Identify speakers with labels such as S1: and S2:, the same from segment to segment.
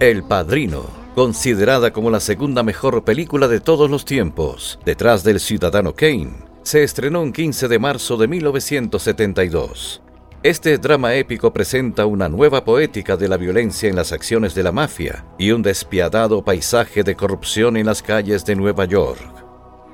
S1: El Padrino, considerada como la segunda mejor película de todos los tiempos, detrás del Ciudadano Kane, se estrenó un 15 de marzo de 1972. Este drama épico presenta una nueva poética de la violencia en las acciones de la mafia y un despiadado paisaje de corrupción en las calles de Nueva York.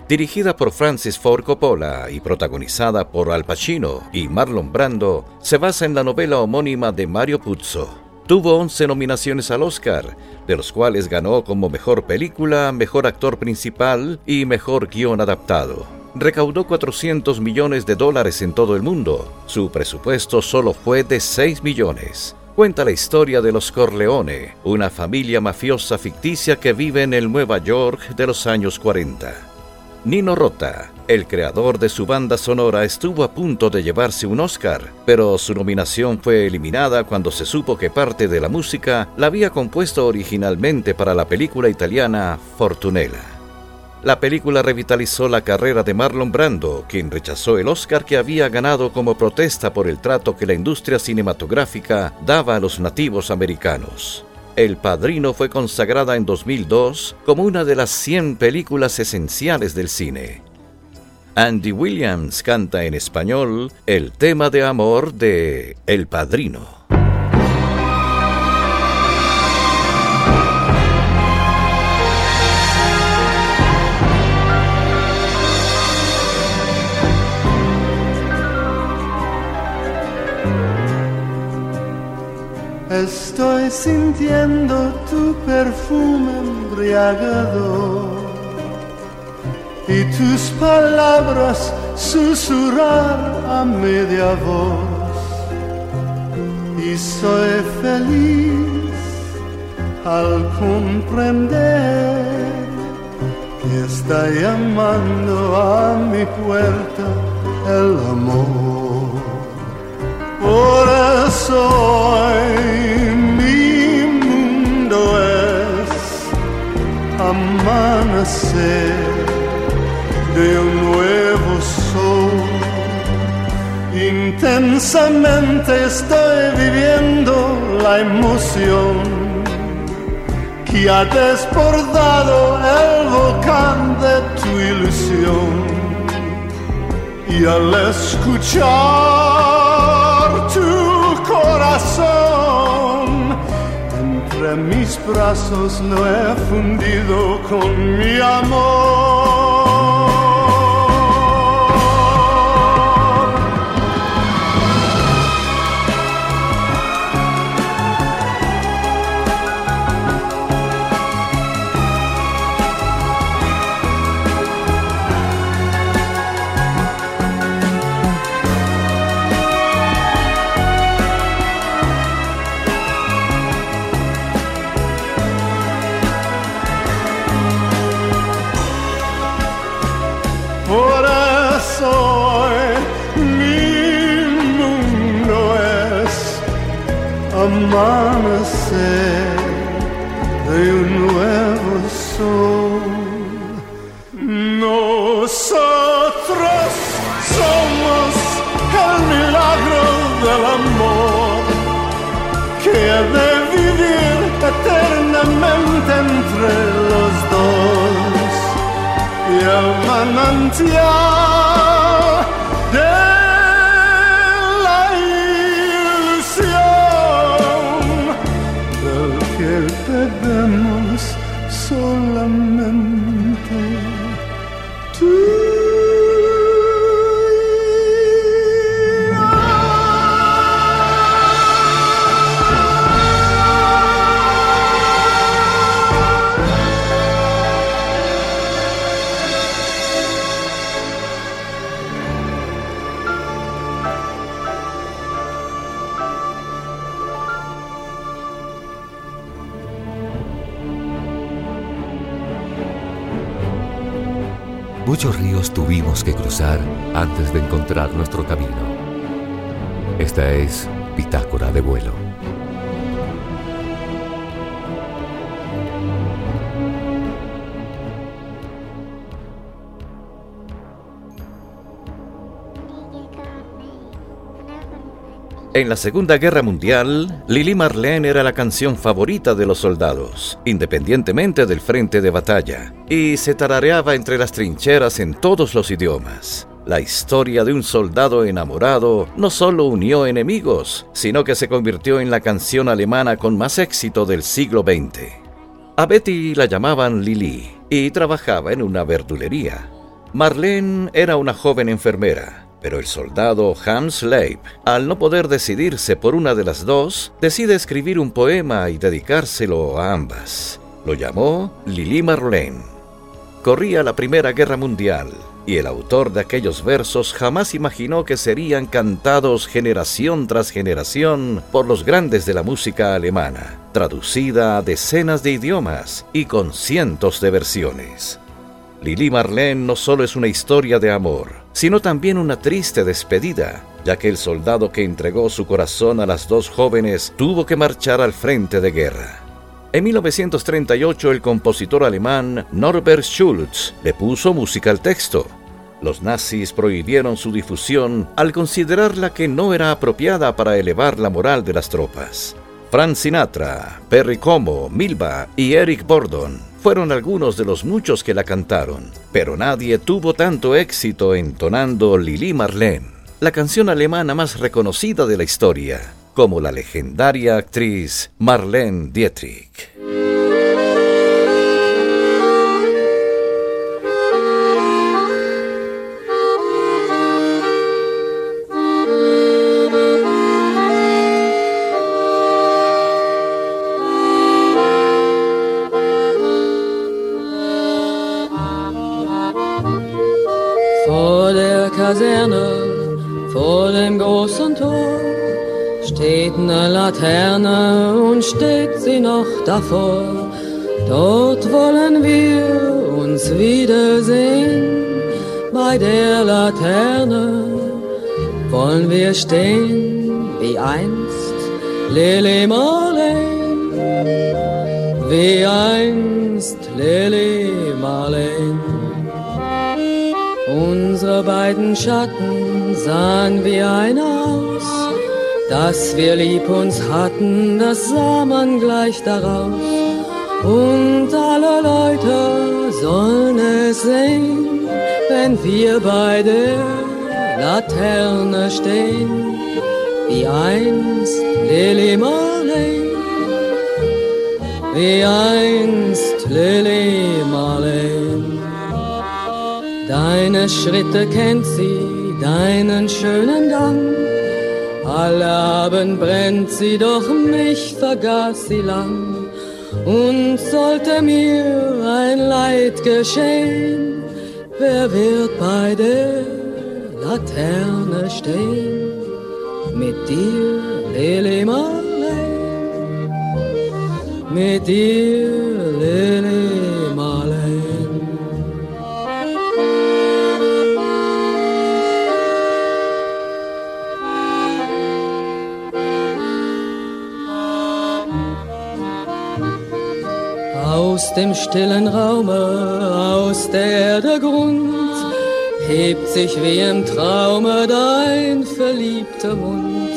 S1: Dirigida por Francis Ford Coppola y protagonizada por Al Pacino y Marlon Brando, se basa en la novela homónima de Mario Puzo. Tuvo 11 nominaciones al Oscar, de los cuales ganó como Mejor Película, Mejor Actor Principal y Mejor Guión Adaptado. Recaudó 400 millones de dólares en todo el mundo. Su presupuesto solo fue de 6 millones. Cuenta la historia de los Corleone, una familia mafiosa ficticia que vive en el Nueva York de los años 40. Nino Rota, el creador de su banda sonora, estuvo a punto de llevarse un Oscar, pero su nominación fue eliminada cuando se supo que parte de la música la había compuesto originalmente para la película italiana Fortunella. La película revitalizó la carrera de Marlon Brando, quien rechazó el Oscar que había ganado como protesta por el trato que la industria cinematográfica daba a los nativos americanos. El Padrino fue consagrada en 2002 como una de las 100 películas esenciales del cine. Andy Williams canta en español el tema de amor de El Padrino.
S2: Estoy sintiendo tu perfume embriagador y tus palabras susurrar a media voz. Y soy feliz al comprender que está llamando a mi puerta el amor. Por eso hoy mi mundo es amanecer de un nuevo sol. Intensamente estoy viviendo la emoción que ha desbordado el volcán de tu ilusión. Y al escuchar corazón. Entre mis brazos lo he fundido con mi amor. Amanecer de un nuevo sol. Nosotros somos el milagro del amor que de vivir eternamente entre los dos y el manantial
S3: encontrar nuestro camino. Esta es Bitácora de Vuelo.
S1: En la Segunda Guerra Mundial, Lili Marlene era la canción favorita de los soldados, independientemente del frente de batalla, y se tarareaba entre las trincheras en todos los idiomas. La historia de un soldado enamorado no solo unió enemigos, sino que se convirtió en la canción alemana con más éxito del siglo XX. A Betty la llamaban Lili y trabajaba en una verdulería. Marlene era una joven enfermera pero el soldado Hans Leib, al no poder decidirse por una de las dos, decide escribir un poema y dedicárselo a ambas. Lo llamó Lili Marlene. Corría la Primera Guerra Mundial y el autor de aquellos versos jamás imaginó que serían cantados generación tras generación por los grandes de la música alemana, traducida a decenas de idiomas y con cientos de versiones. Lili Marlene no solo es una historia de amor, sino también una triste despedida, ya que el soldado que entregó su corazón a las dos jóvenes tuvo que marchar al frente de guerra. En 1938 el compositor alemán Norbert Schulz le puso música al texto. Los nazis prohibieron su difusión al considerarla que no era apropiada para elevar la moral de las tropas. Frank Sinatra, Perry Como, Milba y Eric Bordon fueron algunos de los muchos que la cantaron, pero nadie tuvo tanto éxito entonando Lili Marlene, la canción alemana más reconocida de la historia, como la legendaria actriz Marlene Dietrich.
S4: Davor. Dort wollen wir uns wiedersehen, bei der Laterne wollen wir stehen, wie einst Lili Marleen, wie einst Lili Marleen. Unsere beiden Schatten sahen wie ein aus, dass wir lieb uns hatten, das sah man gleich daraus. Und alle Leute sollen es sehen, wenn wir bei der Laterne stehen, wie einst Lily Marley, wie einst Lily Marley. Deine Schritte kennt sie, deinen schönen Gang. Alle Abend brennt sie, doch mich vergaß sie lang. Und sollte mir ein Leid geschehen, wer wird bei der Laterne stehen? Mit dir, Lili Marley, mit dir, Lili Aus dem stillen Raume, aus der der Grund, hebt sich wie im Traume dein verliebter Mund.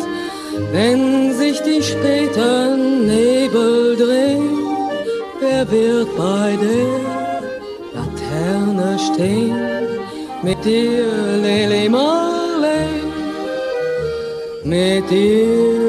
S4: Wenn sich die späten Nebel drehen, wer wird bei der Laterne stehen? Mit dir, Lili Marley, mit dir,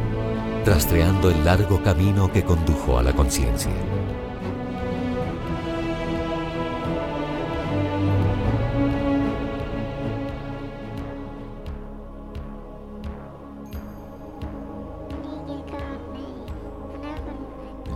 S3: rastreando el largo camino que condujo a la conciencia.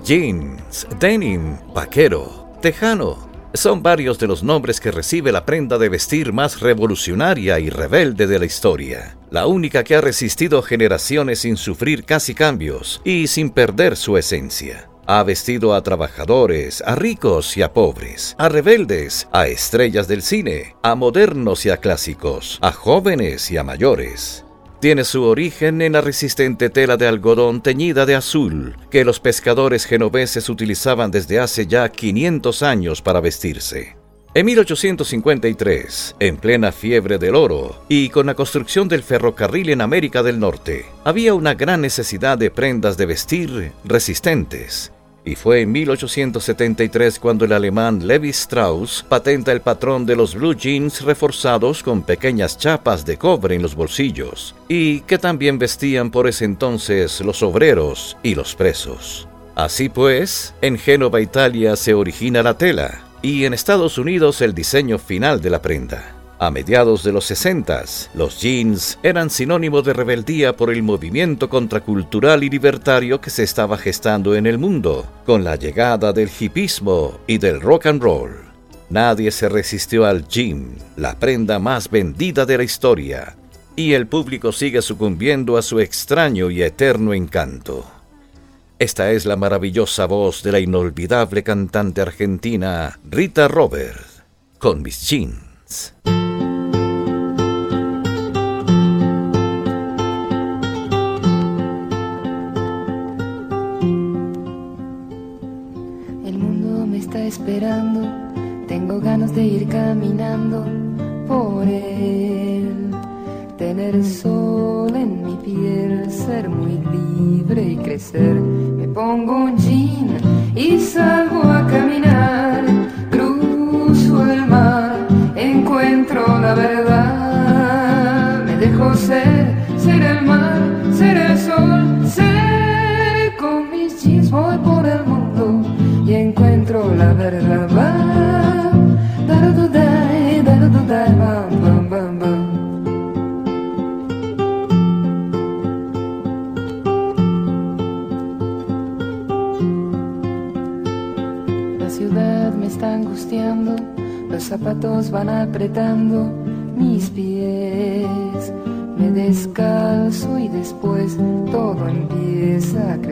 S1: Jeans, denim, vaquero, tejano. Son varios de los nombres que recibe la prenda de vestir más revolucionaria y rebelde de la historia. La única que ha resistido generaciones sin sufrir casi cambios y sin perder su esencia. Ha vestido a trabajadores, a ricos y a pobres, a rebeldes, a estrellas del cine, a modernos y a clásicos, a jóvenes y a mayores tiene su origen en la resistente tela de algodón teñida de azul que los pescadores genoveses utilizaban desde hace ya 500 años para vestirse. En 1853, en plena fiebre del oro y con la construcción del ferrocarril en América del Norte, había una gran necesidad de prendas de vestir resistentes y fue en 1873 cuando el alemán Levi Strauss patenta el patrón de los blue jeans reforzados con pequeñas chapas de cobre en los bolsillos, y que también vestían por ese entonces los obreros y los presos. Así pues, en Génova, Italia, se origina la tela, y en Estados Unidos el diseño final de la prenda. A mediados de los 60, los jeans eran sinónimo de rebeldía por el movimiento contracultural y libertario que se estaba gestando en el mundo, con la llegada del hipismo y del rock and roll. Nadie se resistió al jean, la prenda más vendida de la historia, y el público sigue sucumbiendo a su extraño y eterno encanto. Esta es la maravillosa voz de la inolvidable cantante argentina Rita Robert, con mis jeans.
S5: De ir caminando por él. Tener sol en mi piel, ser muy libre y crecer. Me pongo un jean y salgo a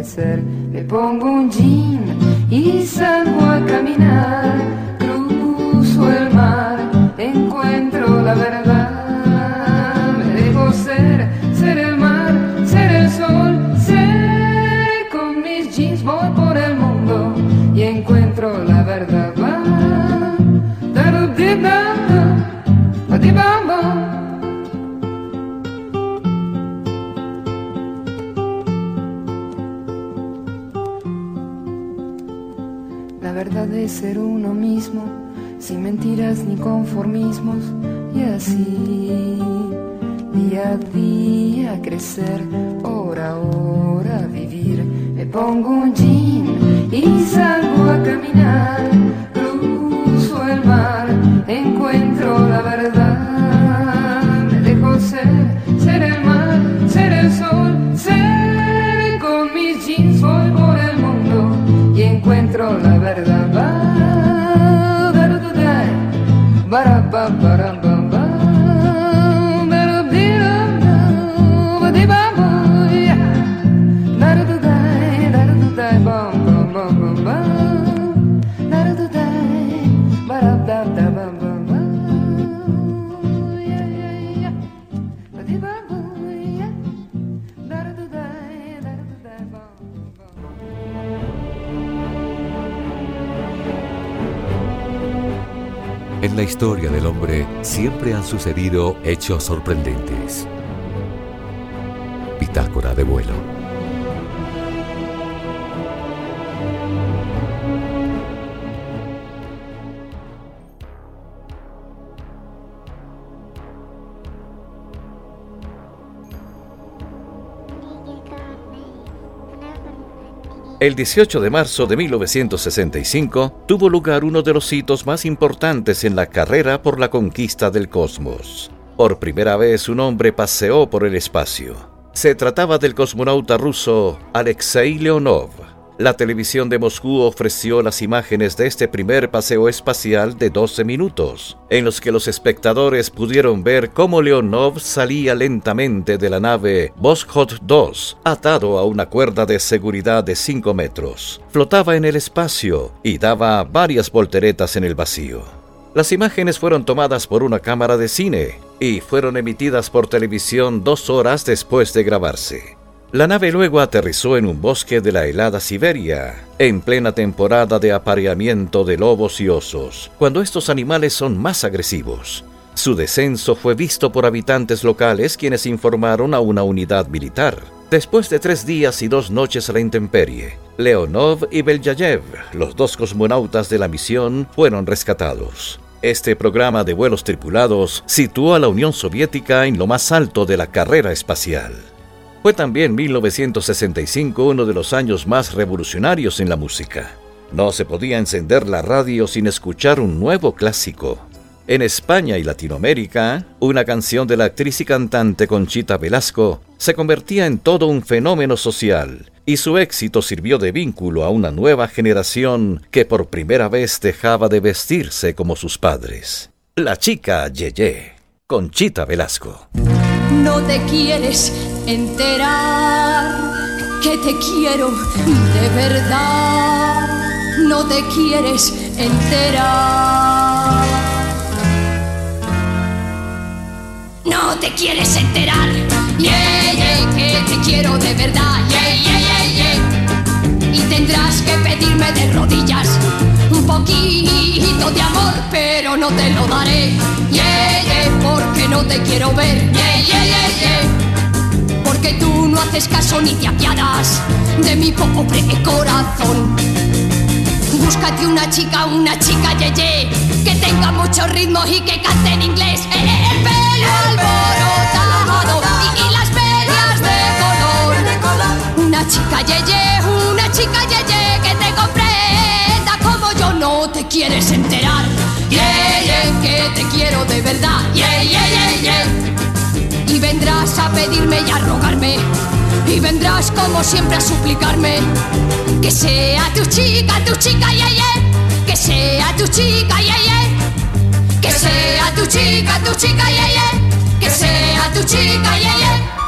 S5: empieza a crecer. Me pongo un jean y salgo a caminar. Cruzo el mar, encuentro la verdad. Conformismos, y así, día a día crecer,
S3: En la historia del hombre siempre han sucedido hechos sorprendentes. Bitácora de vuelo.
S1: El 18 de marzo de 1965 tuvo lugar uno de los hitos más importantes en la carrera por la conquista del cosmos. Por primera vez un hombre paseó por el espacio. Se trataba del cosmonauta ruso Alexei Leonov la televisión de Moscú ofreció las imágenes de este primer paseo espacial de 12 minutos, en los que los espectadores pudieron ver cómo Leonov salía lentamente de la nave Voskhod 2, atado a una cuerda de seguridad de 5 metros. Flotaba en el espacio y daba varias volteretas en el vacío. Las imágenes fueron tomadas por una cámara de cine y fueron emitidas por televisión dos horas después de grabarse. La nave luego aterrizó en un bosque de la helada Siberia, en plena temporada de apareamiento de lobos y osos, cuando estos animales son más agresivos. Su descenso fue visto por habitantes locales quienes informaron a una unidad militar. Después de tres días y dos noches a la intemperie, Leonov y Belyayev, los dos cosmonautas de la misión, fueron rescatados. Este programa de vuelos tripulados situó a la Unión Soviética en lo más alto de la carrera espacial. Fue también 1965 uno de los años más revolucionarios en la música. No se podía encender la radio sin escuchar un nuevo clásico. En España y Latinoamérica, una canción de la actriz y cantante Conchita Velasco se convertía en todo un fenómeno social y su éxito sirvió de vínculo a una nueva generación que por primera vez dejaba de vestirse como sus padres. La chica Yeye, Conchita Velasco.
S6: No te quieres enterar que te quiero de verdad. No te quieres enterar. No te quieres enterar. Yeah, yeah, que te quiero de verdad. Yeah, yeah, yeah, yeah. Y tendrás que pedirme de rodillas un poquito de amor, pero no te lo daré. Yeah, yeah, porque no te quiero ver. Yeah, yeah, yeah, yeah que tú no haces caso ni te apiadas de mi pobre corazón. Búscate una chica, una chica yeye, que tenga mucho ritmo y que cante en inglés. Eh, eh, el pelo alborotado y, y las medias de color. Una chica yeye, una chica yeye que te comprenda como yo no te quieres enterar. Yeah, yeah, que te quiero de verdad. Yeah, yeah, yeah, yeah vendrás a pedirme y a rogarme y vendrás como siempre a suplicarme que sea tu chica, tu chica, yeah, yeah. que sea tu chica, yeah, yeah. que sea tu chica, tu chica, yeah, yeah. que sea tu chica, yeah, yeah.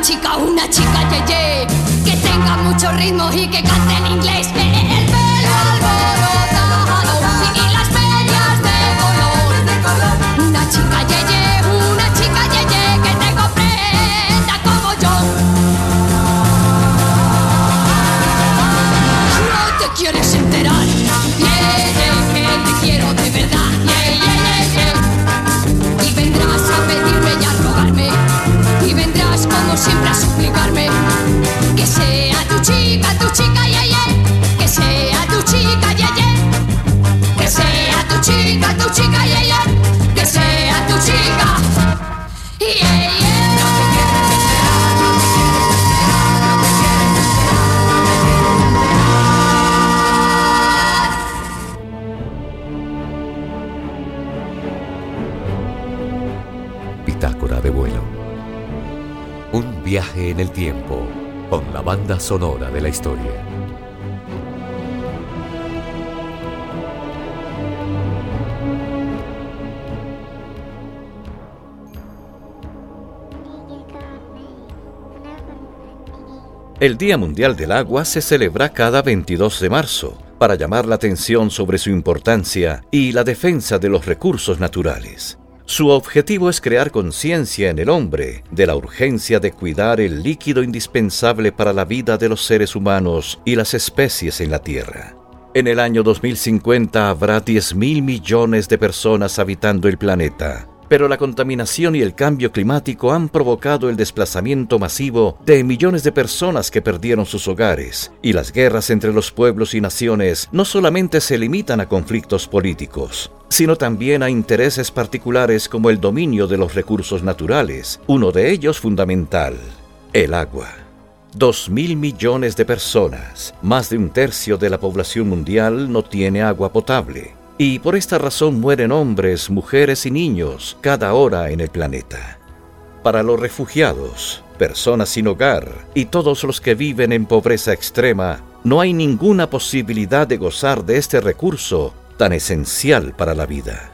S6: Una chica, una chica ye, que tenga mucho ritmo y que cante en inglés. Eh, el pelo alborotado y las medias de color. Una chica ye, ye, una chica ye, ye que te comprenda como yo. No te quieres enterar,
S3: banda sonora de la historia.
S1: El Día Mundial del Agua se celebra cada 22 de marzo para llamar la atención sobre su importancia y la defensa de los recursos naturales. Su objetivo es crear conciencia en el hombre de la urgencia de cuidar el líquido indispensable para la vida de los seres humanos y las especies en la Tierra. En el año 2050 habrá 10 mil millones de personas habitando el planeta, pero la contaminación y el cambio climático han provocado el desplazamiento masivo de millones de personas que perdieron sus hogares, y las guerras entre los pueblos y naciones no solamente se limitan a conflictos políticos, sino también a intereses particulares como el dominio de los recursos naturales, uno de ellos fundamental, el agua. Dos mil millones de personas, más de un tercio de la población mundial, no tiene agua potable y por esta razón mueren hombres, mujeres y niños cada hora en el planeta. Para los refugiados, personas sin hogar y todos los que viven en pobreza extrema, no hay ninguna posibilidad de gozar de este recurso tan esencial para la vida.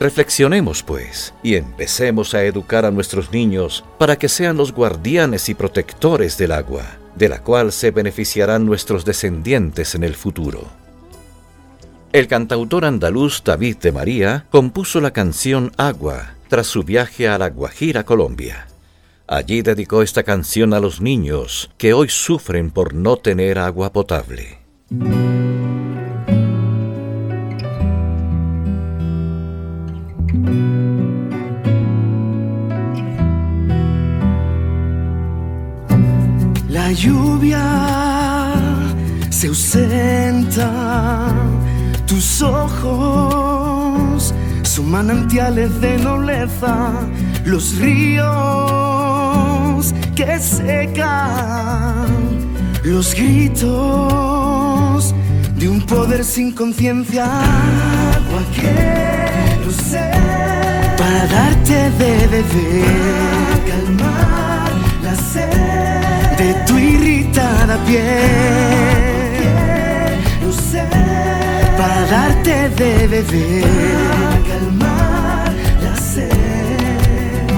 S1: Reflexionemos, pues, y empecemos a educar a nuestros niños para que sean los guardianes y protectores del agua, de la cual se beneficiarán nuestros descendientes en el futuro. El cantautor andaluz David de María compuso la canción Agua tras su viaje a La Guajira, Colombia. Allí dedicó esta canción a los niños que hoy sufren por no tener agua potable.
S7: La lluvia se ausenta tus ojos son manantiales de nobleza, los ríos que secan, los gritos de un poder sin conciencia. Agua quiero ser para darte de beber, calmar la sed de tu irritada piel darte de beber, calmar la sed.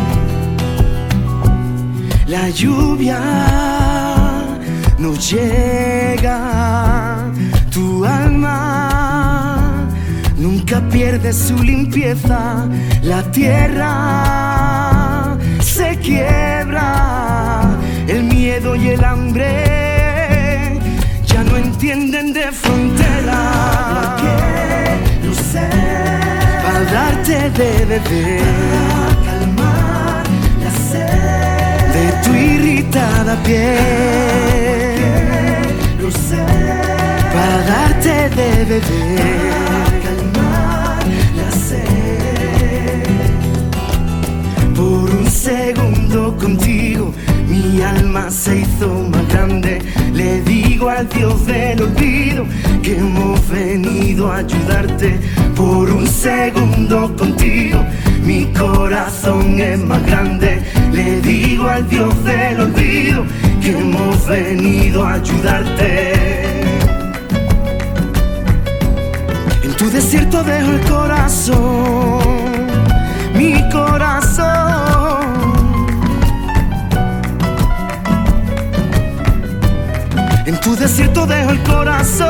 S7: La lluvia no llega, tu alma nunca pierde su limpieza, la tierra se quiebra, el miedo y el hambre entienden de frontera. Quiero ser para darte de beber, calmar la sed de tu irritada piel. Quiero ser para darte de beber, calmar la sed. Por un segundo contigo mi alma se hizo más grande. Le digo al Dios del es más grande. Le digo al Dios del olvido que hemos venido a ayudarte. En tu desierto dejo el corazón, mi corazón En tu desierto dejo el corazón,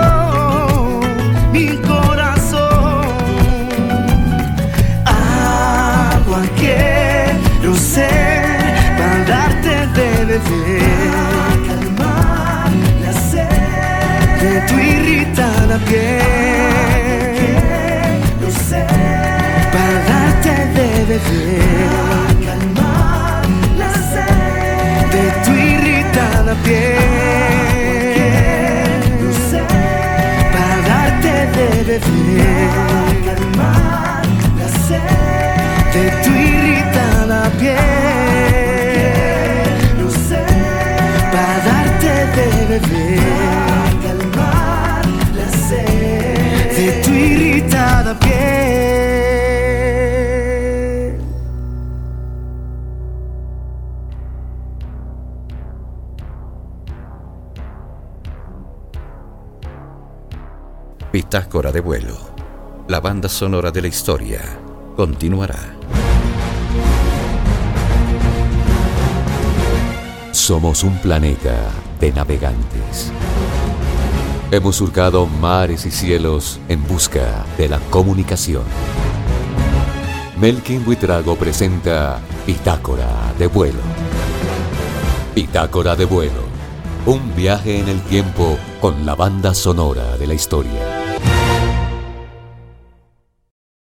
S1: Bitácora de vuelo. La banda sonora de la historia continuará.
S3: Somos un planeta de navegantes. Hemos surcado mares y cielos en busca de la comunicación. Melkin Buitrago presenta Bitácora de vuelo. Bitácora de vuelo. Un viaje en el tiempo con la banda sonora de la historia.